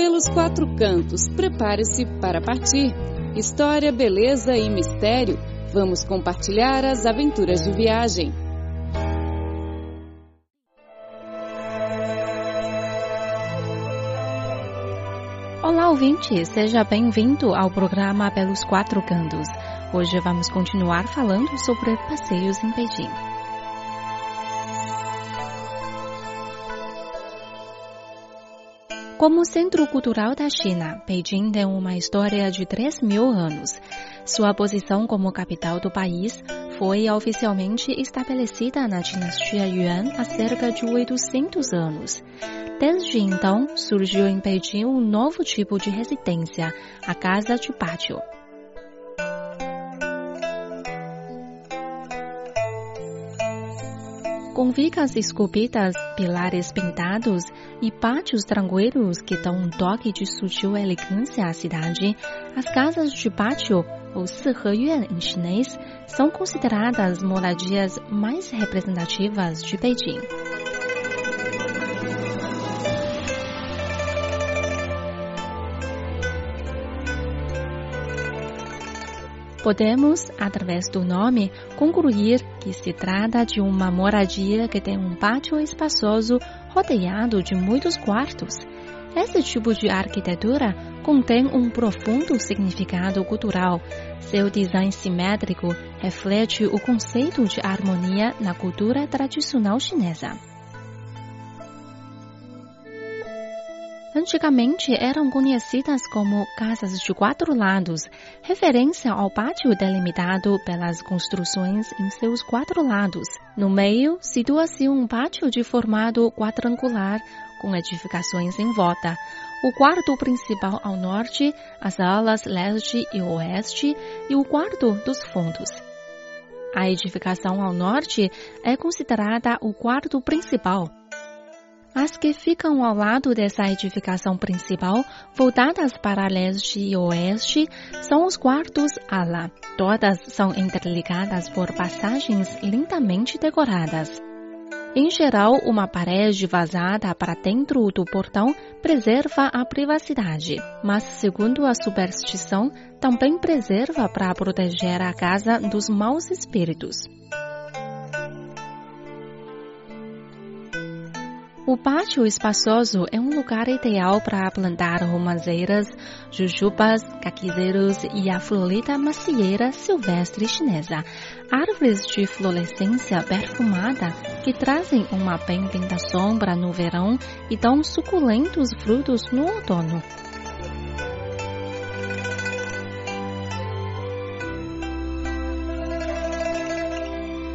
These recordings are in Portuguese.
Pelos quatro cantos, prepare-se para partir. História, beleza e mistério. Vamos compartilhar as aventuras de viagem. Olá, ouvinte! Seja bem-vindo ao programa Pelos Quatro Cantos. Hoje vamos continuar falando sobre passeios em Beijing. Como centro cultural da China, Beijing tem uma história de 3 mil anos. Sua posição como capital do país foi oficialmente estabelecida na dinastia Yuan há cerca de 800 anos. Desde então, surgiu em Beijing um novo tipo de residência, a Casa de Pátio. Com vigas esculpidas, pilares pintados e pátios tranquilos que dão um toque de sutil elegância à cidade, as casas de pátio, ou Siheyuan em chinês, são consideradas moradias mais representativas de Beijing. Podemos, através do nome, concluir que se trata de uma moradia que tem um pátio espaçoso rodeado de muitos quartos. Esse tipo de arquitetura contém um profundo significado cultural. Seu design simétrico reflete o conceito de harmonia na cultura tradicional chinesa. Antigamente eram conhecidas como casas de quatro lados, referência ao pátio delimitado pelas construções em seus quatro lados. No meio, situa-se um pátio de formato quadrangular, com edificações em volta. O quarto principal ao norte, as alas leste e oeste e o quarto dos fundos. A edificação ao norte é considerada o quarto principal. As que ficam ao lado dessa edificação principal, voltadas para leste e oeste, são os quartos ala. Todas são interligadas por passagens lindamente decoradas. Em geral, uma parede vazada para dentro do portão preserva a privacidade, mas, segundo a superstição, também preserva para proteger a casa dos maus espíritos. O pátio espaçoso é um lugar ideal para plantar romazeiras, jujubas, caquizeiros e a florita macieira silvestre chinesa, árvores de florescência perfumada que trazem uma bem-vinda sombra no verão e dão suculentos frutos no outono.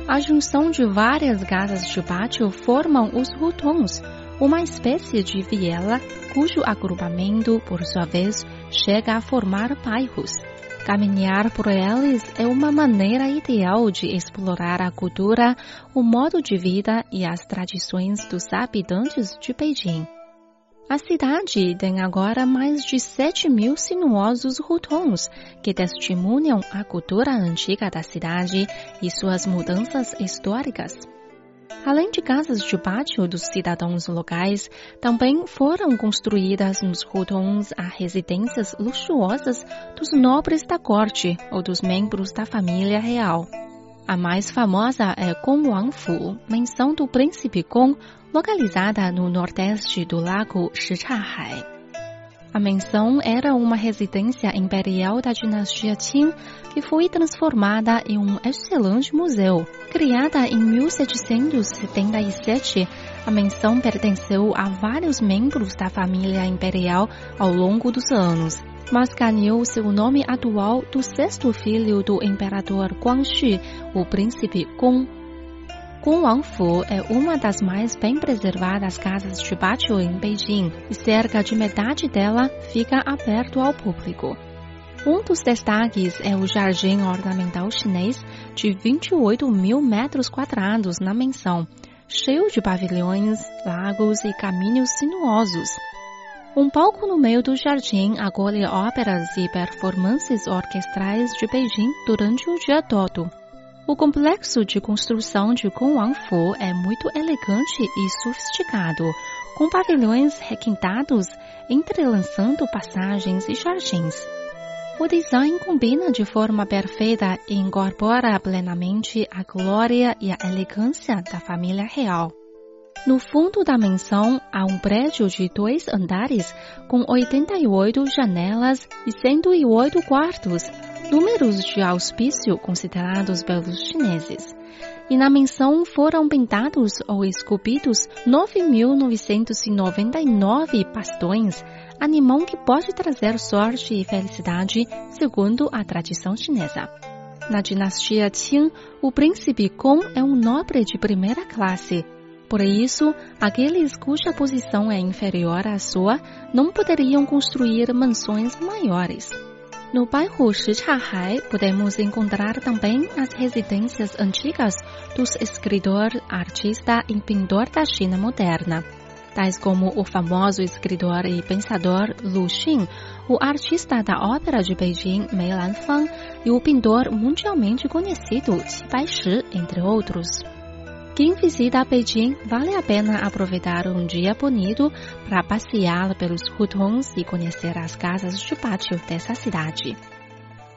A junção de várias casas de pátio formam os hutons, uma espécie de viela cujo agrupamento, por sua vez, chega a formar bairros. Caminhar por eles é uma maneira ideal de explorar a cultura, o modo de vida e as tradições dos habitantes de Beijing. A cidade tem agora mais de 7 mil sinuosos rutons que testemunham a cultura antiga da cidade e suas mudanças históricas. Além de casas de pátio dos cidadãos locais, também foram construídas nos rutons as residências luxuosas dos nobres da corte ou dos membros da família real. A mais famosa é Gongwangfu, mansão do príncipe Gong, localizada no nordeste do lago Shichahai. A mansão era uma residência imperial da dinastia Qing que foi transformada em um excelente museu. Criada em 1777, a mansão pertenceu a vários membros da família imperial ao longo dos anos mas ganhou seu nome atual do sexto filho do imperador Guangxu, o príncipe Gong. Gongwangfu é uma das mais bem preservadas casas de pátio em Beijing e cerca de metade dela fica aberto ao público. Um dos destaques é o jardim ornamental chinês de 28 mil metros quadrados na mansão, cheio de pavilhões, lagos e caminhos sinuosos. Um palco no meio do jardim acolhe óperas e performances orquestrais de Beijing durante o dia todo. O complexo de construção de Gongwangfu é muito elegante e sofisticado, com pavilhões requintados, entrelaçando passagens e jardins. O design combina de forma perfeita e incorpora plenamente a glória e a elegância da família real. No fundo da mansão há um prédio de dois andares com 88 janelas e 108 quartos, números de auspício considerados pelos chineses. E na mansão foram pintados ou esculpidos 9.999 bastões animal que pode trazer sorte e felicidade, segundo a tradição chinesa. Na dinastia Qing, o príncipe Gong é um nobre de primeira classe. Por isso, aqueles cuja posição é inferior à sua não poderiam construir mansões maiores. No bairro Shichahai, podemos encontrar também as residências antigas dos escritor, artista e pintor da China moderna tais como o famoso escritor e pensador Lu Xun, o artista da ópera de Beijing Mei Lanfang e o pintor mundialmente conhecido Qi Baishi, entre outros. Quem visita Beijing vale a pena aproveitar um dia bonito para passear pelos hutongs e conhecer as casas de pátio dessa cidade.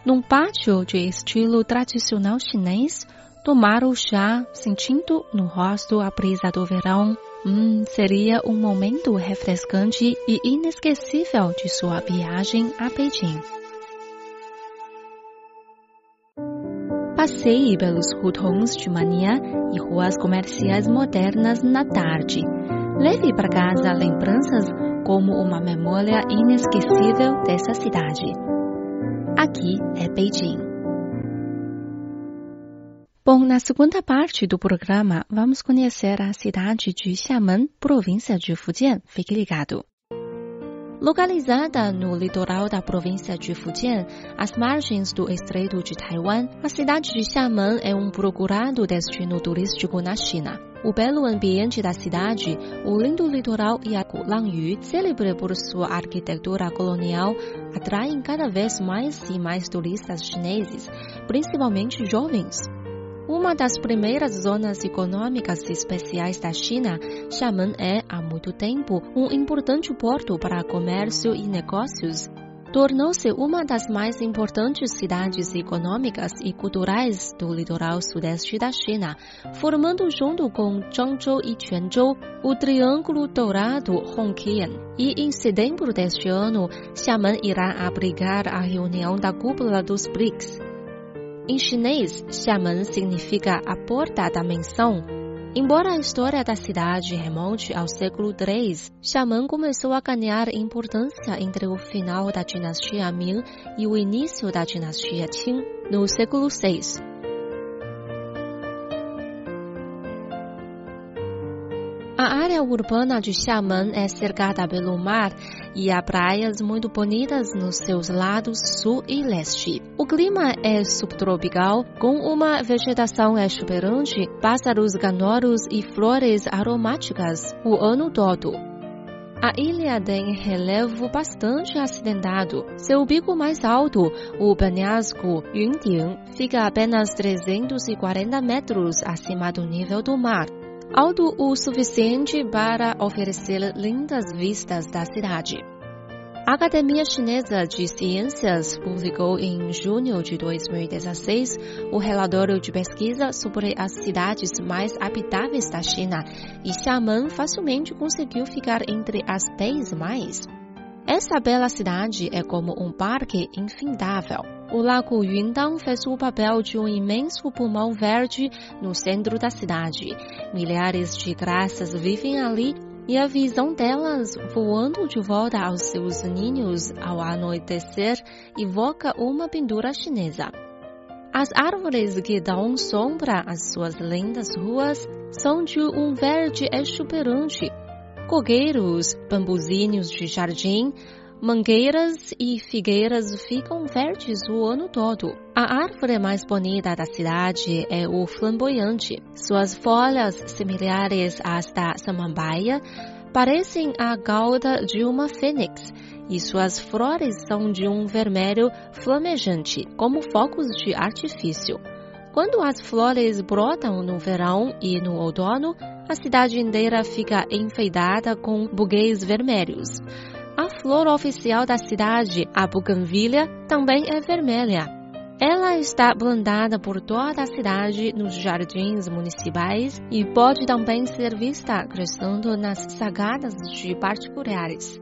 Num pátio de estilo tradicional chinês, tomar o chá sentindo no rosto a brisa do verão Hum, seria um momento refrescante e inesquecível de sua viagem a Beijing. Passeie pelos hutongs de manhã e ruas comerciais modernas na tarde. Leve para casa lembranças como uma memória inesquecível dessa cidade. Aqui é Beijing. Bom, na segunda parte do programa, vamos conhecer a cidade de Xiamen, província de Fujian. Fique ligado. Localizada no litoral da província de Fujian, às margens do Estreito de Taiwan, a cidade de Xiamen é um procurado destino turístico na China. O belo ambiente da cidade, o lindo litoral e a Langyu, célebre por sua arquitetura colonial, atraem cada vez mais e mais turistas chineses, principalmente jovens. Uma das primeiras zonas econômicas especiais da China, Xiamen é, há muito tempo, um importante porto para comércio e negócios. Tornou-se uma das mais importantes cidades econômicas e culturais do litoral sudeste da China, formando junto com Zhengzhou e Quanzhou o Triângulo Dourado Hongqian. E em setembro deste ano, Xiamen irá abrigar a reunião da cúpula dos BRICS. Em chinês, Xiamen significa a porta da menção. Embora a história da cidade remonte ao século III, Xiamen começou a ganhar importância entre o final da dinastia Ming e o início da dinastia Qing, no século VI. A área urbana de Xiamen é cercada pelo mar e há praias muito bonitas nos seus lados sul e leste. O clima é subtropical, com uma vegetação exuberante, pássaros ganoros e flores aromáticas o ano todo. A ilha tem relevo bastante acidentado. Seu pico mais alto, o penhasco Yunding, fica apenas 340 metros acima do nível do mar alto o suficiente para oferecer lindas vistas da cidade. A Academia Chinesa de Ciências publicou em junho de 2016 o relatório de pesquisa sobre as cidades mais habitáveis da China e Xiamen facilmente conseguiu ficar entre as 10 mais. Essa bela cidade é como um parque infindável. O lago Yundang fez o papel de um imenso pulmão verde no centro da cidade. Milhares de graças vivem ali e a visão delas voando de volta aos seus ninhos ao anoitecer evoca uma pintura chinesa. As árvores que dão sombra às suas lindas ruas são de um verde exuberante. Cogueiros, bambuzinhos de jardim, Mangueiras e figueiras ficam verdes o ano todo. A árvore mais bonita da cidade é o flamboyante. Suas folhas, similares às da samambaia, parecem a gauda de uma fênix e suas flores são de um vermelho flamejante, como focos de artifício. Quando as flores brotam no verão e no outono, a cidade inteira fica enfeitada com buquês vermelhos. A flor oficial da cidade, a buganvília, também é vermelha. Ela está plantada por toda a cidade nos jardins municipais e pode também ser vista crescendo nas sagadas de particulares.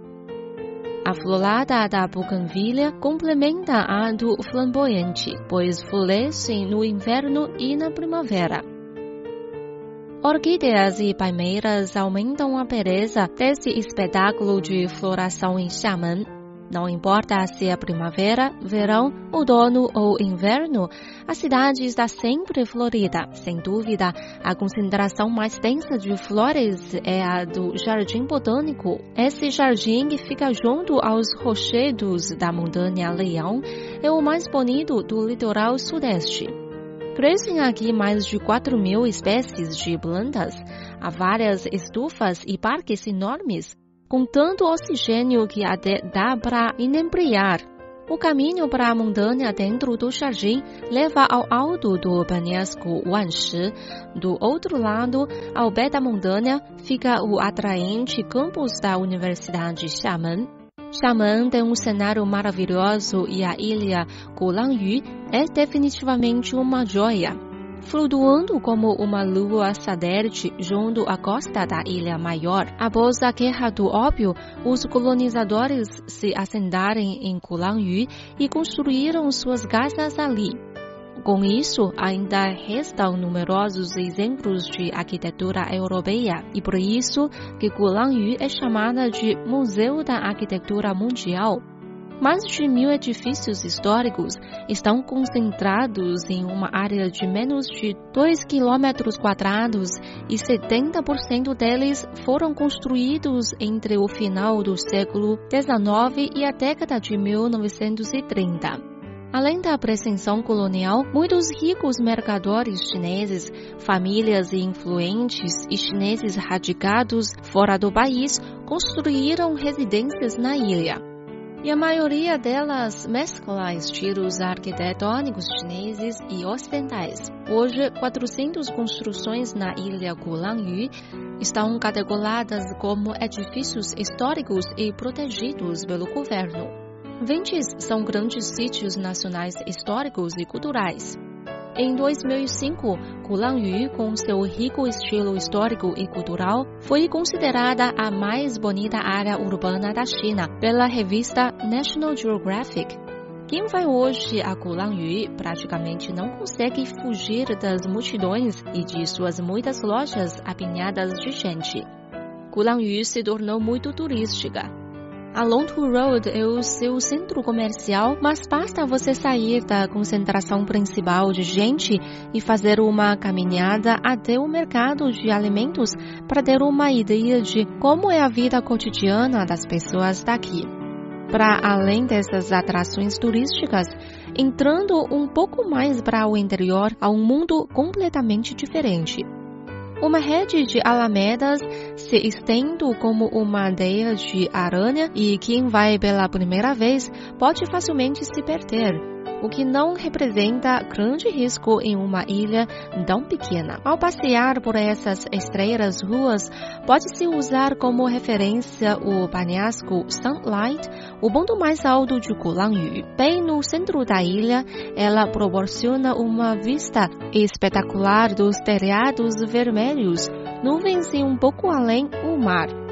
A florada da buganvília complementa a do flamboyante, pois florescem no inverno e na primavera. Orquídeas e palmeiras aumentam a beleza desse espetáculo de floração em Xiamen. Não importa se é primavera, verão, outono ou inverno, a cidade está sempre florida. Sem dúvida, a concentração mais densa de flores é a do Jardim Botânico. Esse jardim que fica junto aos rochedos da montanha Leão é o mais bonito do litoral sudeste. Crescem aqui mais de 4 mil espécies de plantas. Há várias estufas e parques enormes com tanto oxigênio que até dá para inebriar. O caminho para a montanha dentro do jardim leva ao alto do penhasco Wanshi. Do outro lado, ao pé da montanha, fica o atraente campus da Universidade Xiamen. Xiamen tem um cenário maravilhoso e a ilha Gulangyu é definitivamente uma joia flutuando como uma lua satélite junto à costa da ilha maior. Após a Guerra do Ópio, os colonizadores se assentaram em Kulangyu e construíram suas casas ali. Com isso, ainda restam numerosos exemplos de arquitetura europeia e por isso que Kulangyu é chamada de Museu da Arquitetura Mundial. Mais de mil edifícios históricos estão concentrados em uma área de menos de 2 km quadrados e 70% deles foram construídos entre o final do século XIX e a década de 1930. Além da presença colonial, muitos ricos mercadores chineses, famílias influentes e chineses radicados fora do país construíram residências na ilha e a maioria delas mescla estilos arquitetônicos chineses e ocidentais. Hoje, 400 construções na ilha Gulangyu estão categorizadas como edifícios históricos e protegidos pelo governo. 20 são grandes sítios nacionais históricos e culturais. Em 2005, Gulangyu, com seu rico estilo histórico e cultural, foi considerada a mais bonita área urbana da China pela revista National Geographic. Quem vai hoje a Gulangyu praticamente não consegue fugir das multidões e de suas muitas lojas apinhadas de gente. Gulangyu se tornou muito turística a Longtu Road é o seu centro comercial, mas basta você sair da concentração principal de gente e fazer uma caminhada até o mercado de alimentos para ter uma ideia de como é a vida cotidiana das pessoas daqui. Para além dessas atrações turísticas, entrando um pouco mais para o interior, há um mundo completamente diferente. Uma rede de alamedas se estende como uma teia de aranha e quem vai pela primeira vez pode facilmente se perder o que não representa grande risco em uma ilha tão pequena. Ao passear por essas estreiras ruas, pode-se usar como referência o penhasco Sunlight, o ponto mais alto de Gulangyu. Bem no centro da ilha, ela proporciona uma vista espetacular dos telhados vermelhos, nuvens e um pouco além o mar.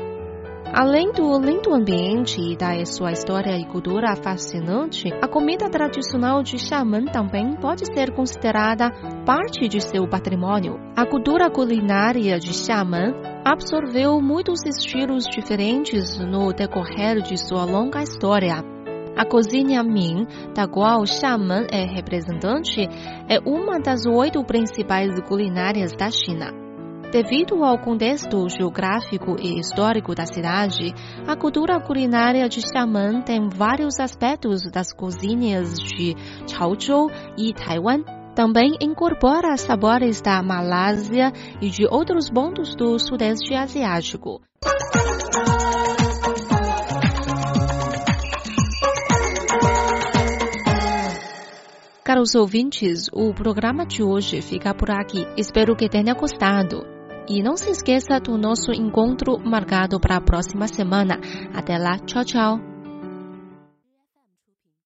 Além do lindo ambiente e da sua história e cultura fascinante, a comida tradicional de Xiamen também pode ser considerada parte de seu patrimônio. A cultura culinária de Xiamen absorveu muitos estilos diferentes no decorrer de sua longa história. A cozinha Ming, da qual Xiamen é representante, é uma das oito principais culinárias da China. Devido ao contexto geográfico e histórico da cidade, a cultura culinária de Xiamen tem vários aspectos das cozinhas de Chaozhou e Taiwan. Também incorpora sabores da Malásia e de outros pontos do Sudeste Asiático. caros ouvintes, o programa de hoje fica por aqui. Espero que tenha gostado. E não se esqueça do nosso encontro marcado para a próxima semana. Até lá, tchau, tchau.